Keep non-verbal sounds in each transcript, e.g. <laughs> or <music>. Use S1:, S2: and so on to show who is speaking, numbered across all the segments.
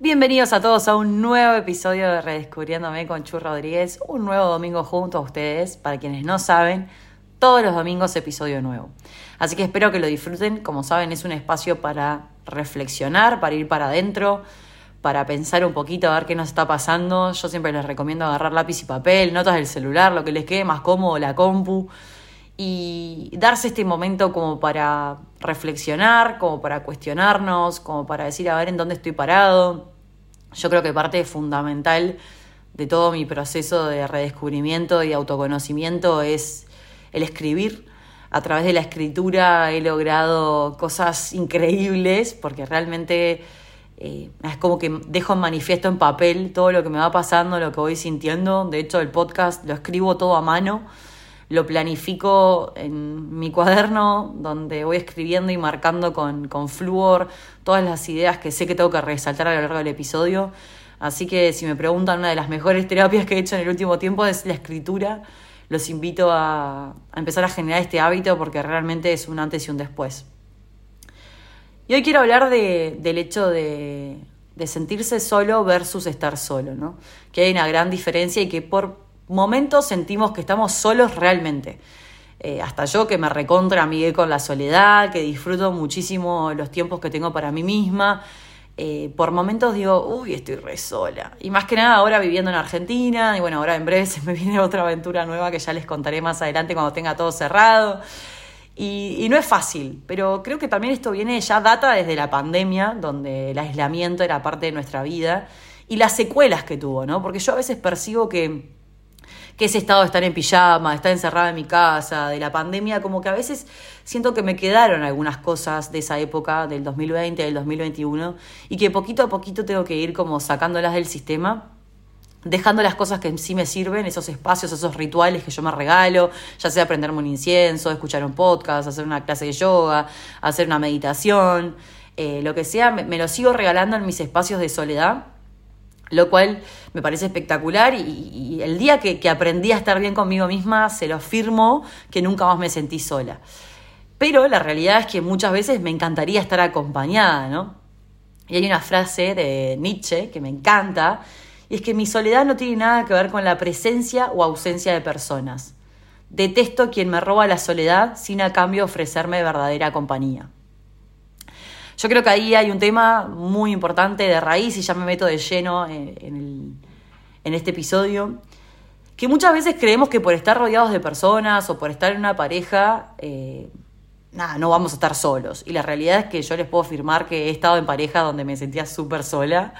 S1: Bienvenidos a todos a un nuevo episodio de Redescubriéndome con Chu Rodríguez, un nuevo domingo junto a ustedes. Para quienes no saben, todos los domingos episodio nuevo. Así que espero que lo disfruten. Como saben, es un espacio para reflexionar, para ir para adentro, para pensar un poquito a ver qué nos está pasando. Yo siempre les recomiendo agarrar lápiz y papel, notas del celular, lo que les quede más cómodo, la compu y darse este momento como para reflexionar, como para cuestionarnos, como para decir a ver en dónde estoy parado. Yo creo que parte fundamental de todo mi proceso de redescubrimiento y autoconocimiento es el escribir. A través de la escritura he logrado cosas increíbles porque realmente eh, es como que dejo en manifiesto en papel todo lo que me va pasando, lo que voy sintiendo. De hecho, el podcast lo escribo todo a mano lo planifico en mi cuaderno, donde voy escribiendo y marcando con, con flúor todas las ideas que sé que tengo que resaltar a lo largo del episodio. Así que si me preguntan, una de las mejores terapias que he hecho en el último tiempo es la escritura. Los invito a, empezar a generar este hábito porque realmente es un antes y un después. Y hoy quiero hablar de, del hecho de, de sentirse solo versus estar solo, ¿no? Que hay una gran diferencia y que por momentos sentimos que estamos solos realmente. Eh, hasta yo que me recontra amigué con la soledad, que disfruto muchísimo los tiempos que tengo para mí misma. Eh, por momentos digo, uy, estoy re sola. Y más que nada ahora viviendo en Argentina, y bueno, ahora en breve <laughs> se me viene otra aventura nueva que ya les contaré más adelante cuando tenga todo cerrado. Y, y, no es fácil, pero creo que también esto viene ya data desde la pandemia, donde el aislamiento era parte de nuestra vida, y las secuelas que tuvo, ¿no? Porque yo a veces percibo que que ese estado de estar en pijama, de estar encerrada en mi casa, de la pandemia, como que a veces siento que me quedaron algunas cosas de esa época, del 2020, del 2021, y que poquito a poquito tengo que ir como sacándolas del sistema dejando las cosas que sí me sirven, esos espacios, esos rituales que yo me regalo, ya sea aprenderme un incienso, escuchar un podcast, hacer una clase de yoga, hacer una meditación, eh, lo que sea, me, lo sigo regalando en mis espacios de soledad lo cual me parece espectacular y, el día que, aprendí a estar bien conmigo misma, se lo afirmo que nunca más me sentí sola. Pero la realidad es que muchas veces me encantaría estar acompañada, ¿no? Y hay una frase de Nietzsche que me encanta, y es que mi soledad no tiene nada que ver con la presencia o ausencia de personas. Detesto quien me roba la soledad sin a cambio ofrecerme verdadera compañía. Yo creo que ahí hay un tema muy importante de raíz y ya me meto de lleno en, este episodio, que muchas veces creemos que por estar rodeados de personas o por estar en una pareja, eh, nada, no vamos a estar solos. Y la realidad es que yo les puedo afirmar que he estado en pareja donde me sentía súper sola,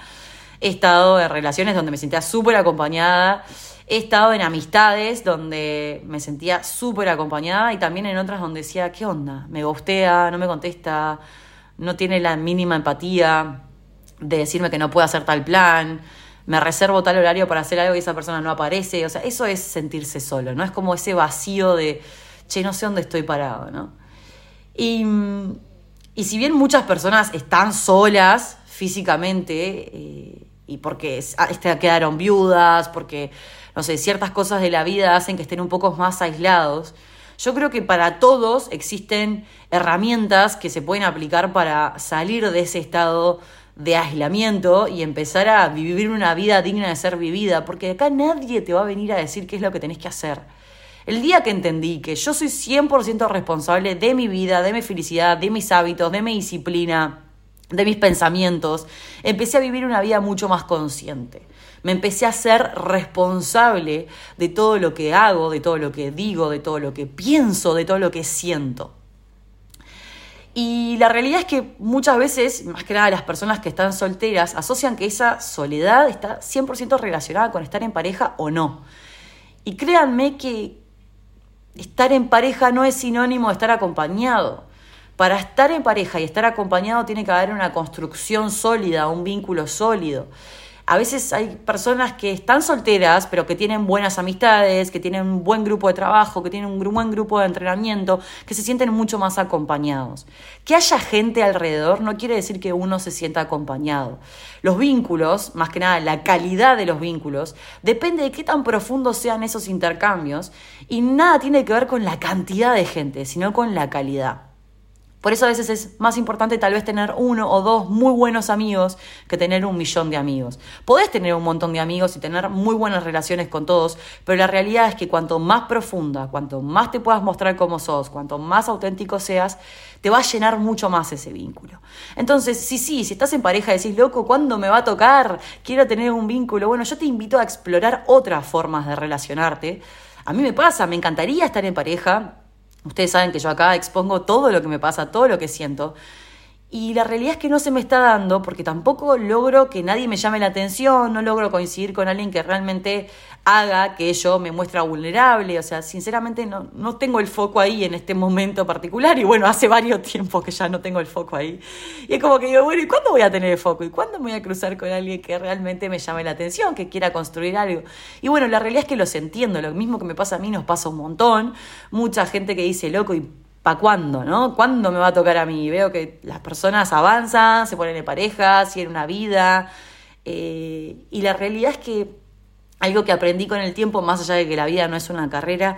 S1: he estado en relaciones donde me sentía súper acompañada, he estado en amistades donde me sentía súper acompañada y también en otras donde decía, ¿qué onda? Me gustea, no me contesta no tiene la mínima empatía de decirme que no puedo hacer tal plan, me reservo tal horario para hacer algo y esa persona no aparece. O sea, eso es sentirse solo, ¿no? Es como ese vacío de, che, no sé dónde estoy parado, ¿no? Y, y si bien muchas personas están solas físicamente, eh, y porque este, quedaron viudas, porque, no sé, ciertas cosas de la vida hacen que estén un poco más aislados, yo creo que para todos existen herramientas que se pueden aplicar para salir de ese estado de aislamiento y empezar a vivir una vida digna de ser vivida, porque acá nadie te va a venir a decir qué es lo que tenés que hacer. El día que entendí que yo soy 100% responsable de mi vida, de mi felicidad, de mis hábitos, de mi disciplina, de mis pensamientos, empecé a vivir una vida mucho más consciente. Me empecé a ser responsable de todo lo que hago, de todo lo que digo, de todo lo que pienso, de todo lo que siento. Y la realidad es que muchas veces, más que nada las personas que están solteras, asocian que esa soledad está 100% relacionada con estar en pareja o no. Y créanme que estar en pareja no es sinónimo de estar acompañado. Para estar en pareja y estar acompañado tiene que haber una construcción sólida, un vínculo sólido a veces hay personas que están solteras, pero que tienen buenas amistades, que tienen un buen grupo de trabajo, que tienen un buen grupo de entrenamiento, que se sienten mucho más acompañados. Que haya gente alrededor no quiere decir que uno se sienta acompañado. Los vínculos, más que nada la calidad de los vínculos, depende de qué tan profundos sean esos intercambios y nada tiene que ver con la cantidad de gente, sino con la calidad. Por eso a veces es más importante tal vez tener uno o dos muy buenos amigos que tener un millón de amigos. Podés tener un montón de amigos y tener muy buenas relaciones con todos, pero la realidad es que cuanto más profunda, cuanto más te puedas mostrar como sos, cuanto más auténtico seas, te va a llenar mucho más ese vínculo. Entonces, sí, sí, si estás en pareja decís, loco, ¿cuándo me va a tocar? Quiero tener un vínculo. Bueno, yo te invito a explorar otras formas de relacionarte. A mí me pasa, me encantaría estar en pareja Ustedes saben que yo acá expongo todo lo que me pasa, todo lo que siento. Y la realidad es que no se me está dando porque tampoco logro que nadie me llame la atención, no logro coincidir con alguien que realmente haga que yo me muestre vulnerable. O sea, sinceramente no, no tengo el foco ahí en este momento particular. Y bueno, hace varios tiempos que ya no tengo el foco ahí. Y es como que digo, bueno, ¿y cuándo voy a tener el foco? ¿Y cuándo me voy a cruzar con alguien que realmente me llame la atención, que quiera construir algo? Y bueno, la realidad es que los entiendo. Lo mismo que me pasa a mí nos pasa un montón. Mucha gente que dice, loco, ¿y ¿para cuándo, no? ¿Cuándo me va a tocar a mí? Veo que las personas avanzan, se ponen de pareja, siguen una vida. Eh, y la realidad es que algo que aprendí con el tiempo, más allá de que la vida no es una carrera,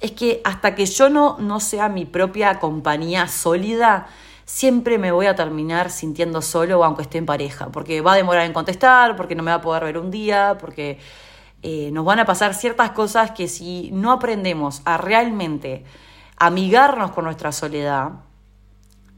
S1: es que hasta que yo no, no sea mi propia compañía sólida, siempre me voy a terminar sintiendo solo aunque esté en pareja, porque va a demorar en contestar, porque no me va a poder ver un día, porque eh, nos van a pasar ciertas cosas que si no aprendemos a realmente amigarnos con nuestra soledad,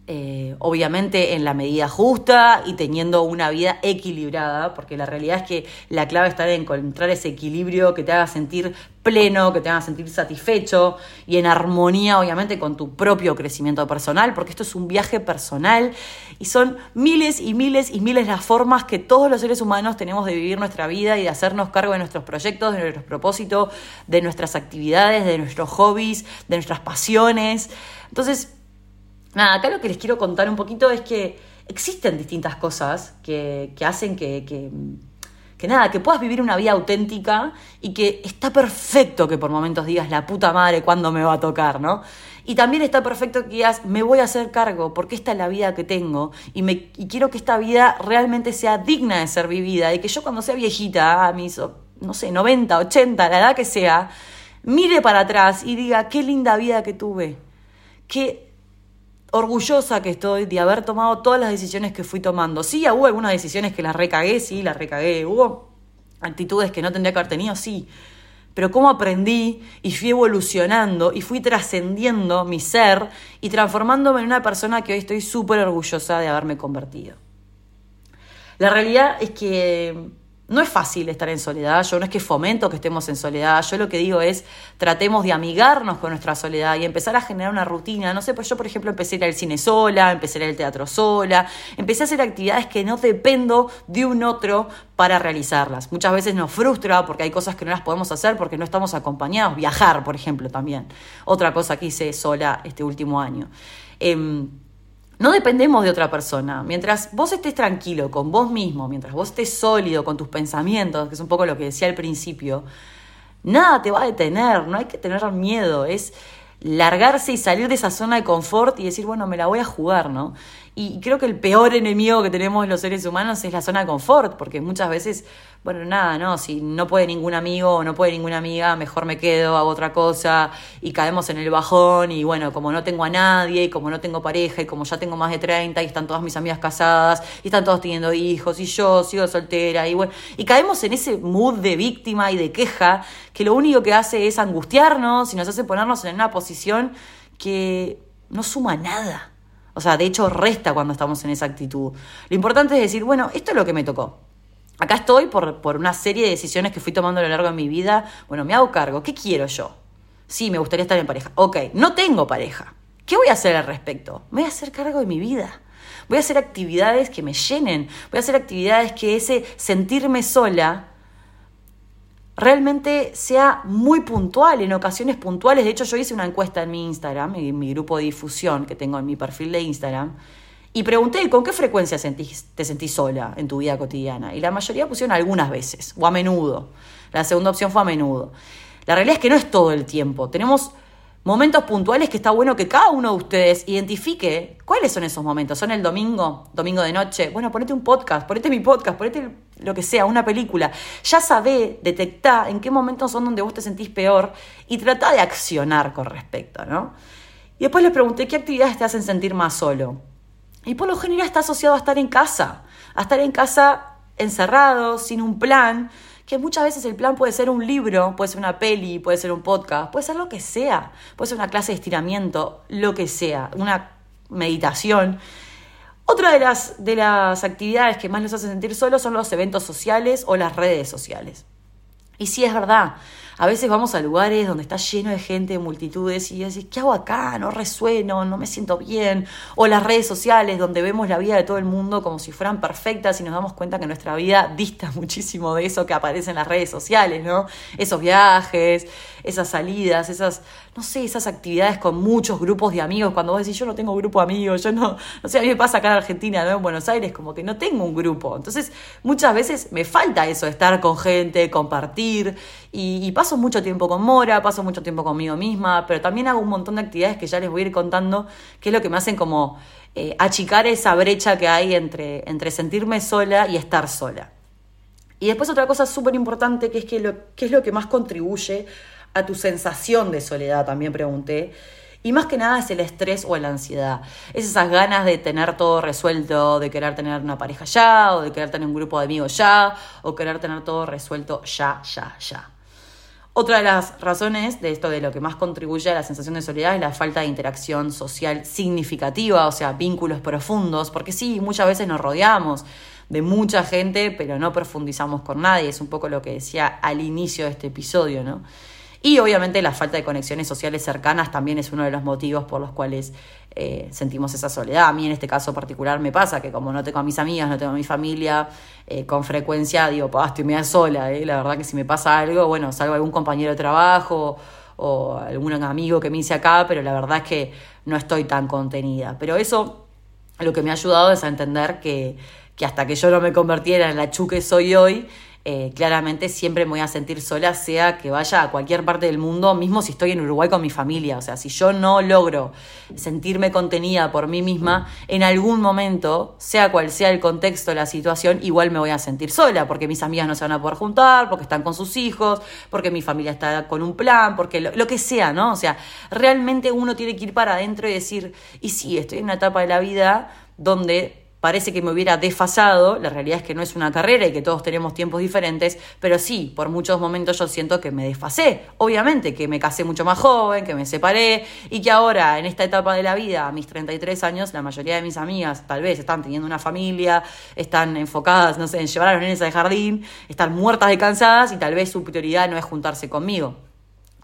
S1: eh, obviamente en la medida justa y teniendo una vida equilibrada, porque la realidad es que la clave está en encontrar ese equilibrio que te haga sentir pleno, que te haga sentir satisfecho y en armonía, obviamente, con tu propio crecimiento personal, porque esto es un viaje personal y son miles y miles y miles las formas que todos los seres humanos tenemos de vivir nuestra vida y de hacernos cargo de nuestros proyectos, de nuestros propósitos, de nuestras actividades, de nuestros hobbies, de nuestras pasiones. Entonces, nada, acá lo que les quiero contar un poquito es que existen distintas cosas que, hacen que, que, nada, que puedas vivir una vida auténtica y que está perfecto que por momentos digas la puta madre cuándo me va a tocar, ¿no? Y también está perfecto que digas me voy a hacer cargo porque esta es la vida que tengo y, me, y quiero que esta vida realmente sea digna de ser vivida y que yo cuando sea viejita, a mis, no sé, 90, 80, la edad que sea, mire para atrás y diga qué linda vida que tuve. Qué orgullosa que estoy de haber tomado todas las decisiones que fui tomando. Sí, hubo algunas decisiones que las recagué, sí, las recagué. Hubo actitudes que no tendría que haber tenido, sí. Pero cómo aprendí y fui evolucionando y fui trascendiendo mi ser y transformándome en una persona que hoy estoy súper orgullosa de haberme convertido. La realidad es que no es fácil estar en soledad, yo no es que fomento que estemos en soledad, yo lo que digo es tratemos de amigarnos con nuestra soledad y empezar a generar una rutina. No sé, pues yo por ejemplo empecé a ir al cine sola, empecé a ir al teatro sola, empecé a hacer actividades que no dependo de un otro para realizarlas. Muchas veces nos frustra porque hay cosas que no las podemos hacer porque no estamos acompañados. Viajar, por ejemplo, también. Otra cosa que hice sola este último año. Em, no dependemos de otra persona. Mientras vos estés tranquilo con vos mismo, mientras vos estés sólido con tus pensamientos, que es un poco lo que decía al principio, nada te va a detener, no hay que tener miedo, es largarse y salir de esa zona de confort y decir, bueno, me la voy a jugar, ¿no? Y creo que el peor enemigo que tenemos los seres humanos es la zona de confort, porque muchas veces, bueno, nada, no, si no puede ningún amigo o no puede ninguna amiga, mejor me quedo, hago otra cosa y caemos en el bajón y bueno, como no tengo a nadie y como no tengo pareja y como ya tengo más de 30 y están todas mis amigas casadas y están todos teniendo hijos y yo sigo soltera y bueno, y caemos en ese mood de víctima y de queja que lo único que hace es angustiarnos y nos hace ponernos en una posición que no suma nada. O sea, de hecho resta cuando estamos en esa actitud. Lo importante es decir, bueno, esto es lo que me tocó. Acá estoy por, por una serie de decisiones que fui tomando a lo largo de mi vida. Bueno, me hago cargo. ¿Qué quiero yo? Sí, me gustaría estar en pareja. Ok, no tengo pareja. ¿Qué voy a hacer al respecto? Voy a hacer cargo de mi vida. Voy a hacer actividades que me llenen. Voy a hacer actividades que ese sentirme sola realmente sea muy puntual, en ocasiones puntuales. De hecho, yo hice una encuesta en mi Instagram, en mi grupo de difusión que tengo en mi perfil de Instagram, y pregunté con qué frecuencia te sentís sola en tu vida cotidiana. Y la mayoría pusieron algunas veces, o a menudo. La segunda opción fue a menudo. La realidad es que no es todo el tiempo. Tenemos momentos puntuales que está bueno que cada uno de ustedes identifique cuáles son esos momentos. ¿Son el domingo? ¿Domingo de noche? Bueno, ponete un podcast, ponete mi podcast, ponete lo que sea, una película. Ya sabé, detectá en qué momentos son donde vos te sentís peor y trata de accionar con respecto, ¿no? Y después les pregunté qué actividades te hacen sentir más solo. Y por lo general está asociado a estar en casa, a estar en casa encerrado, sin un plan, que muchas veces el plan puede ser un libro, puede ser una peli, puede ser un podcast, puede ser lo que sea, puede ser una clase de estiramiento, lo que sea, una meditación. Otra de las, de las actividades que más nos hace sentir solos son los eventos sociales o las redes sociales. Y sí es verdad, a veces vamos a lugares donde está lleno de gente, de multitudes, y decís, ¿qué hago acá? No resueno, no me siento bien. O las redes sociales, donde vemos la vida de todo el mundo como si fueran perfectas y nos damos cuenta que nuestra vida dista <laughs> muchísimo de eso que aparece en las redes sociales, ¿no? Esos viajes, esas salidas, esas, no sé, esas actividades con muchos grupos de amigos. Cuando vos decís, yo no tengo grupo de amigos, yo no, no sé, a mí me pasa acá en Argentina, ¿no? En Buenos Aires, como que no tengo un grupo. Entonces, muchas veces me falta eso, estar con gente, compartir. Y, paso mucho tiempo con Mora, paso mucho tiempo conmigo misma, pero también hago un montón de actividades que ya les voy a ir contando, que es lo que me hacen como eh, achicar esa brecha que hay entre, entre sentirme sola y estar sola. Y después otra cosa súper importante, que es lo, que es lo que más contribuye a tu sensación de soledad, también pregunté. Y más que nada es el estrés o la ansiedad. Es esas ganas de tener todo resuelto, de querer tener una pareja ya, o de querer tener un grupo de amigos ya, o querer tener todo resuelto ya, ya, ya. Otra de las razones de esto, de lo que más contribuye a la sensación de soledad, es la falta de interacción social significativa, o sea, vínculos profundos, porque sí, muchas veces nos rodeamos de mucha gente, pero no profundizamos con nadie, es un poco lo que decía al inicio de este episodio, ¿no? Y obviamente la falta de conexiones sociales cercanas también es uno de los motivos por los cuales eh, sentimos esa soledad. A mí en este caso particular me pasa que como no tengo a mis amigas, no tengo a mi familia, eh, con frecuencia digo, pa, estoy media sola. Eh". La verdad que si me pasa algo, bueno, salgo algún compañero de trabajo o algún amigo que me hice acá, pero la verdad es que no estoy tan contenida. Pero eso lo que me ha ayudado es a entender que, que hasta que yo no me convirtiera en la chu que soy hoy, eh, claramente siempre me voy a sentir sola, sea que vaya a cualquier parte del mundo, mismo si estoy en Uruguay con mi familia. O sea, si yo no logro sentirme contenida por mí misma, en algún momento, sea cual sea el contexto, la situación, igual me voy a sentir sola, porque mis amigas no se van a poder juntar, porque están con sus hijos, porque mi familia está con un plan, porque lo, lo que sea, ¿no? O sea, realmente uno tiene que ir para adentro y decir, y sí, estoy en una etapa de la vida donde parece que me hubiera desfasado, la realidad es que no es una carrera y que todos tenemos tiempos diferentes, pero sí, por muchos momentos yo siento que me desfasé. Obviamente que me casé mucho más joven, que me separé y que ahora, en esta etapa de la vida, a mis 33 años, la mayoría de mis amigas tal vez están teniendo una familia, están enfocadas, no sé, en llevar a los nenes al jardín, están muertas de cansadas y tal vez su prioridad no es juntarse conmigo.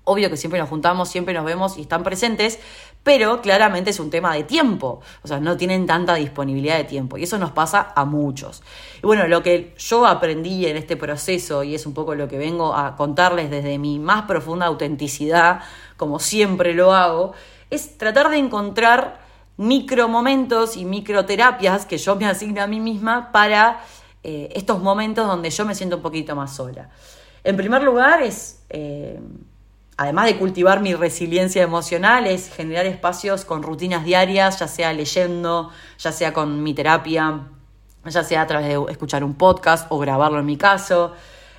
S1: Obvio que siempre nos juntamos, siempre nos vemos y están presentes, pero claramente es un tema de tiempo, o sea, no tienen tanta disponibilidad de tiempo y eso nos pasa a muchos. Y bueno, lo que yo aprendí en este proceso y es un poco lo que vengo a contarles desde mi más profunda autenticidad, como siempre lo hago, es tratar de encontrar micromomentos y microterapias que yo me asigno a mí misma para eh, estos momentos donde yo me siento un poquito más sola. En primer lugar es... Eh, además de cultivar mi resiliencia emocional, es generar espacios con rutinas diarias, ya sea leyendo, ya sea con mi terapia, ya sea a través de escuchar un podcast o grabarlo en mi caso.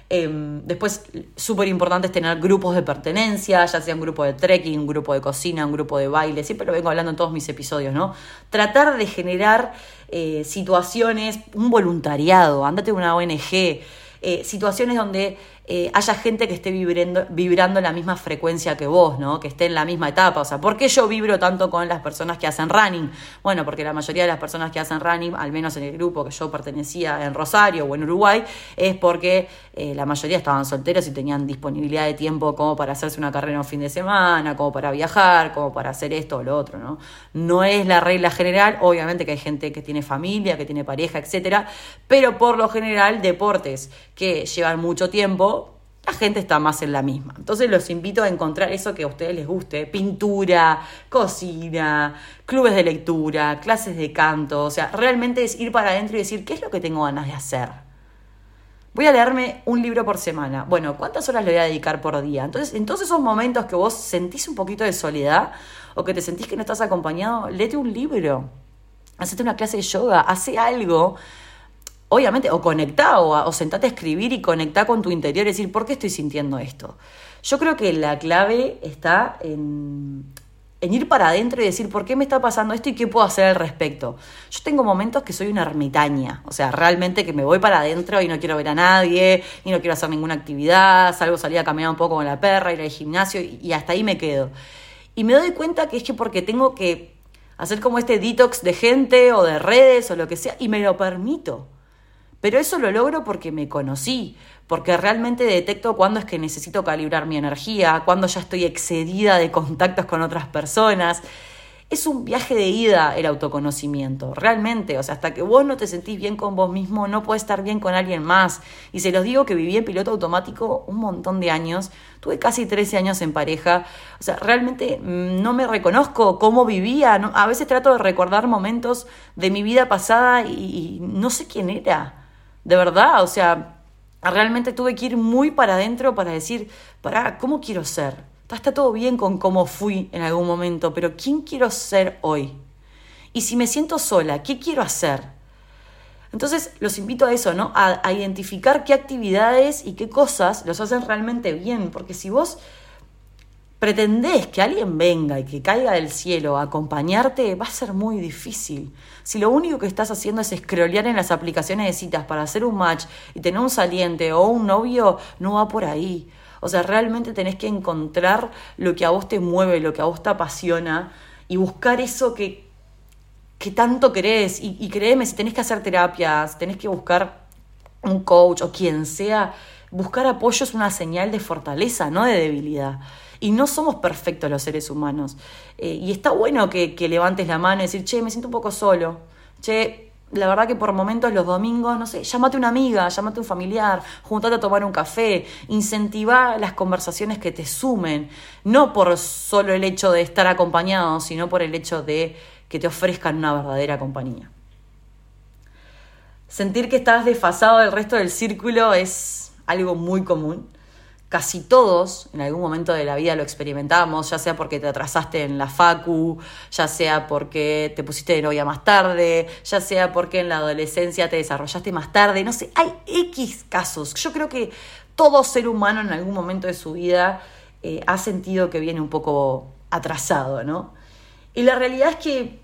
S1: Em, después, súper importante es tener grupos de pertenencia, ya sea un grupo de trekking, un grupo de cocina, un grupo de baile, siempre lo vengo hablando en todos mis episodios, ¿no? Tratar de generar eh, situaciones, un voluntariado, andate a una ONG, eh, situaciones donde eh, haya gente que esté vibrando, vibrando en la misma frecuencia que vos, ¿no? Que esté en la misma etapa. O sea, ¿por qué yo vibro tanto con las personas que hacen running? Bueno, porque la mayoría de las personas que hacen running, al menos en el grupo que yo pertenecía en Rosario o en Uruguay, es porque eh, la mayoría estaban solteros y tenían disponibilidad de tiempo como para hacerse una carrera un fin de semana, como para viajar, como para hacer esto o lo otro, ¿no? No es la regla general, obviamente que hay gente que tiene familia, que tiene pareja, etcétera, pero por lo general deportes que llevan mucho tiempo la gente está más en la misma. Entonces los invito a encontrar eso que a ustedes les guste, pintura, cocina, clubes de lectura, clases de canto, o sea, realmente es ir para adentro y decir, ¿qué es lo que tengo ganas de hacer? Voy a leerme un libro por semana. Bueno, ¿cuántas horas le voy a dedicar por día? Entonces, en todos esos momentos que vos sentís un poquito de soledad o que te sentís que no estás acompañado, léete un libro, hacete una clase de yoga, hace algo obviamente, o conectá, o, o sentate a escribir y conectá con tu interior y decir, ¿por qué estoy sintiendo esto? Yo creo que la clave está en, ir para adentro y decir por qué me está pasando esto y qué puedo hacer al respecto. Yo tengo momentos que soy una ermitaña, o sea, realmente que me voy para adentro y no quiero ver a nadie, y no quiero hacer ninguna actividad, salgo salir a caminar un poco con la perra, ir al gimnasio y, hasta ahí me quedo. Y me doy cuenta que es que porque tengo que hacer como este detox de gente o de redes o lo que sea, y me lo permito. Pero eso lo logro porque me conocí, porque realmente detecto cuándo es que necesito calibrar mi energía, cuándo ya estoy excedida de contactos con otras personas. Es un viaje de ida el autoconocimiento, realmente. O sea, hasta que vos no te sentís bien con vos mismo, no puedes estar bien con alguien más. Y se los digo que viví en piloto automático un montón de años. Tuve casi 13 años en pareja. O sea, realmente mm, no me reconozco cómo vivía. A veces trato de recordar momentos de mi vida pasada y no sé quién era de verdad, o sea, realmente tuve que ir muy para adentro para decir, para, ¿cómo quiero ser? Está todo bien con cómo fui en algún momento, pero ¿quién quiero ser hoy? Y si me siento sola, ¿qué quiero hacer? Entonces los invito a eso, ¿no? A, a, identificar qué actividades y qué cosas los hacen realmente bien, porque si vos pretendés que alguien venga y que caiga del cielo a acompañarte, va a ser muy difícil. Si lo único que estás haciendo es scrollear en las aplicaciones de citas para hacer un match y tener un saliente o un novio, no va por ahí. O sea, realmente tenés que encontrar lo que a vos te mueve, lo que a vos te apasiona y buscar eso que, que tanto querés. Y, y créeme, si tenés que hacer terapias, tenés que buscar un coach o quien sea, buscar apoyo es una señal de fortaleza, no de debilidad. Y no somos perfectos los seres humanos. Eh, y está bueno que, levantes la mano y decir, che, me siento un poco solo. Che, la verdad que por momentos los domingos, no sé, llámate una amiga, llámate un familiar, juntate a tomar un café, incentiva las conversaciones que te sumen, no por solo el hecho de estar acompañado, sino por el hecho de que te ofrezcan una verdadera compañía. Sentir que estás desfasado del resto del círculo es algo muy común casi todos en algún momento de la vida lo experimentamos, ya sea porque te atrasaste en la facu, ya sea porque te pusiste de novia más tarde, ya sea porque en la adolescencia te desarrollaste más tarde, no sé, hay X casos. Yo creo que todo ser humano en algún momento de su vida eh, ha sentido que viene un poco atrasado, ¿no? Y la realidad es que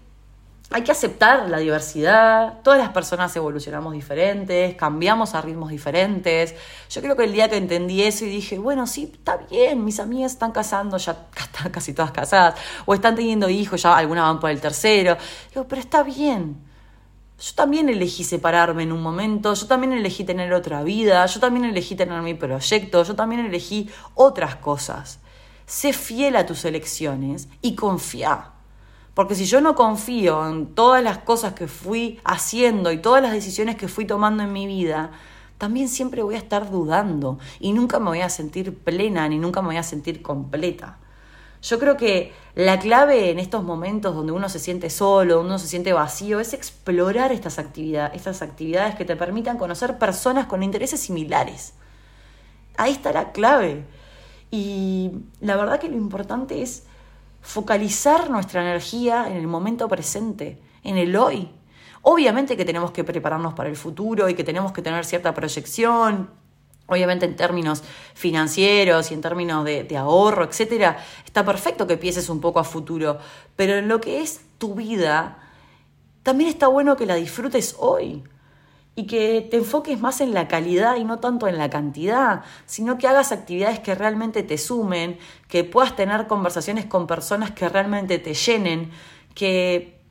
S1: hay que aceptar la diversidad, todas las personas evolucionamos diferentes, cambiamos a ritmos diferentes. Yo creo que el día que entendí eso y dije, bueno, sí, está bien, mis amigas están casando, ya <laughs> están casi todas casadas, o están teniendo hijos, ya algunas van por el tercero. Digo, pero está bien. Yo también elegí separarme en un momento, yo también elegí tener otra vida, yo también elegí tener mi proyecto, yo también elegí otras cosas. Sé fiel a tus elecciones y confía porque si yo no confío en todas las cosas que fui haciendo y todas las decisiones que fui tomando en mi vida, también siempre voy a estar dudando y nunca me voy a sentir plena ni nunca me voy a sentir completa. Yo creo que la clave en estos momentos donde uno se siente solo, uno se siente vacío, es explorar estas actividades, estas actividades que te permitan conocer personas con intereses similares. Ahí está la clave. Y la verdad que lo importante es focalizar nuestra energía en el momento presente, en el hoy. Obviamente que tenemos que prepararnos para el futuro y que tenemos que tener cierta proyección, obviamente en términos financieros y en términos de, ahorro, etcétera, está perfecto que pienses un poco a futuro, pero en lo que es tu vida, también está bueno que la disfrutes hoy y que te enfoques más en la calidad y no tanto en la cantidad, sino que hagas actividades que realmente te sumen, que puedas tener conversaciones con personas que realmente te llenen, que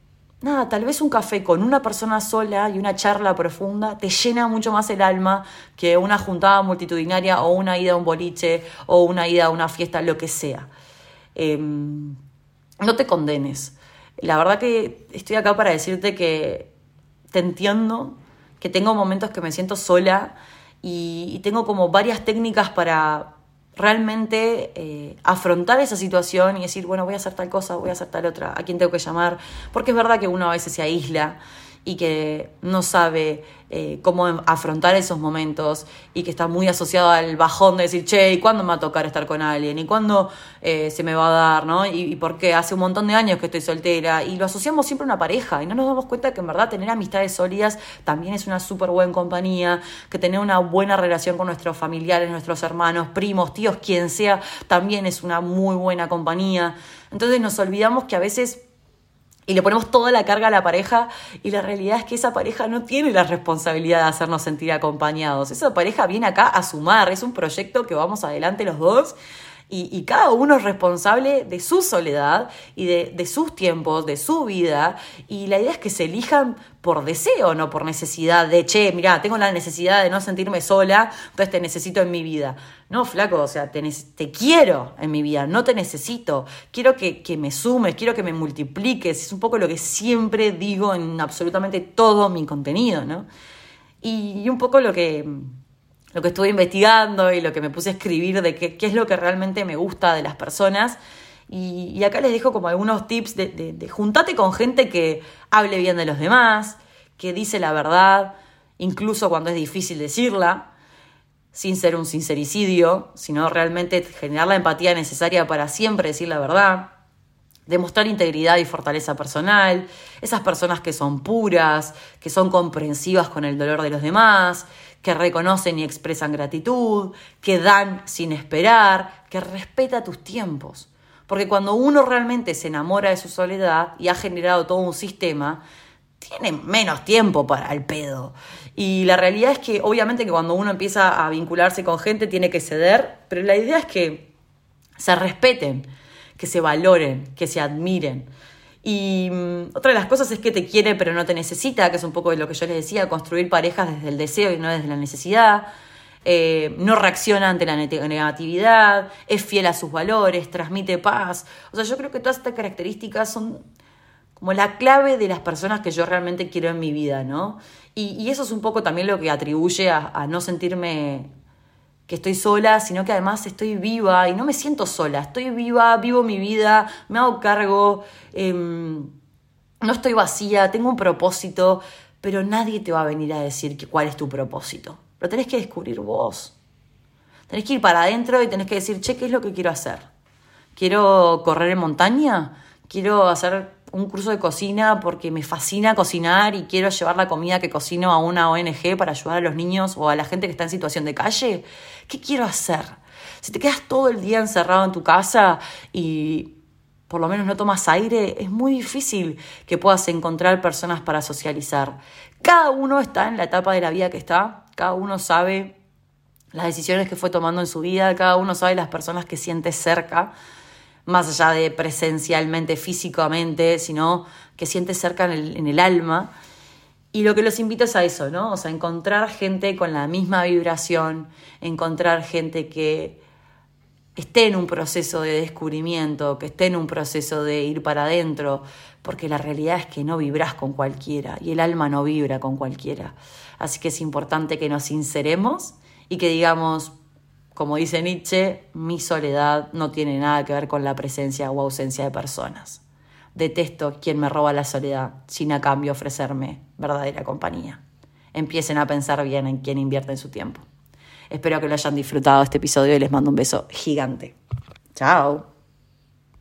S1: nada, tal vez un café con una persona sola y una charla profunda te llena mucho más el alma que una juntada multitudinaria o una ida a un boliche o una ida a una fiesta, lo que sea. Em, no te condenes. La verdad que estoy acá para decirte que te entiendo, que tengo momentos que me siento sola y, tengo como varias técnicas para realmente eh, afrontar esa situación y decir, bueno, voy a hacer tal cosa, voy a hacer tal otra, a quién tengo que llamar, porque es verdad que uno a veces se aísla y que no sabe eh, cómo afrontar esos momentos y que está muy asociado al bajón de decir, che, ¿y cuándo me va a tocar estar con alguien? ¿Y cuándo eh, se me va a dar? ¿no? Y, y porque hace un montón de años que estoy soltera y lo asociamos siempre a una pareja y no nos damos cuenta que en verdad tener amistades sólidas también es una súper buena compañía, que tener una buena relación con nuestros familiares, nuestros hermanos, primos, tíos, quien sea, también es una muy buena compañía. Entonces nos olvidamos que a veces y le ponemos toda la carga a la pareja y la realidad es que esa pareja no tiene la responsabilidad de hacernos sentir acompañados. Esa pareja viene acá a sumar, es un proyecto que vamos adelante los dos y, cada uno es responsable de su soledad y de, sus tiempos, de su vida. Y la idea es que se elijan por deseo, no por necesidad de, che, mira, tengo la necesidad de no sentirme sola, entonces te necesito en mi vida. No, flaco, o sea, te, te quiero en mi vida, no te necesito. Quiero que, que me sumes, quiero que me multipliques. Es un poco lo que siempre digo en absolutamente todo mi contenido, ¿no? y un poco lo que lo que estuve investigando y lo que me puse a escribir de qué, qué es lo que realmente me gusta de las personas. Y, acá les dejo como algunos tips de, de, juntate con gente que hable bien de los demás, que dice la verdad, incluso cuando es difícil decirla, sin ser un sincericidio, sino realmente generar la empatía necesaria para siempre decir la verdad demostrar integridad y fortaleza personal, esas personas que son puras, que son comprensivas con el dolor de los demás, que reconocen y expresan gratitud, que dan sin esperar, que respeta tus tiempos. Porque cuando uno realmente se enamora de su soledad y ha generado todo un sistema, tiene menos tiempo para el pedo. Y la realidad es que obviamente que cuando uno empieza a vincularse con gente tiene que ceder, pero la idea es que se respeten que se valoren, que se admiren. Y mm, otra de las cosas es que te quiere pero no te necesita, que es un poco de lo que yo les decía, construir parejas desde el deseo y no desde la necesidad. Eh, no reacciona ante la negatividad, es fiel a sus valores, transmite paz. O sea, yo creo que todas estas características son como la clave de las personas que yo realmente quiero en mi vida, ¿no? Y, eso es un poco también lo que atribuye a no sentirme que estoy sola, sino que además estoy viva y no me siento sola, estoy viva, vivo mi vida, me hago cargo, em, no estoy vacía, tengo un propósito, pero nadie te va a venir a decir cuál es tu propósito. Lo tenés que descubrir vos. Tenés que ir para adentro y tenés que decir, che, ¿qué es lo que quiero hacer? ¿Quiero correr en montaña? ¿Quiero hacer un curso de cocina porque me fascina cocinar y quiero llevar la comida que cocino a una ONG para ayudar a los niños o a la gente que está en situación de calle? ¿Qué quiero hacer? Si te quedas todo el día encerrado en tu casa y por lo menos no tomas aire, es muy difícil que puedas encontrar personas para socializar. Cada uno está en la etapa de la vida que está, cada uno sabe las decisiones que fue tomando en su vida, cada uno sabe las personas que siente cerca más allá de presencialmente, físicamente, sino que sientes cerca en el, alma. Y lo que los invito es a eso, ¿no? O sea, encontrar gente con la misma vibración, encontrar gente que esté en un proceso de descubrimiento, que esté en un proceso de ir para adentro, porque la realidad es que no vibras con cualquiera y el alma no vibra con cualquiera. Así que es importante que nos sinceremos y que digamos, como dice Nietzsche, mi soledad no tiene nada que ver con la presencia o ausencia de personas. Detesto quien me roba la soledad sin a cambio ofrecerme verdadera compañía. Empiecen a pensar bien en quién en su tiempo. Espero que lo hayan disfrutado este episodio y les mando un beso gigante. Chao.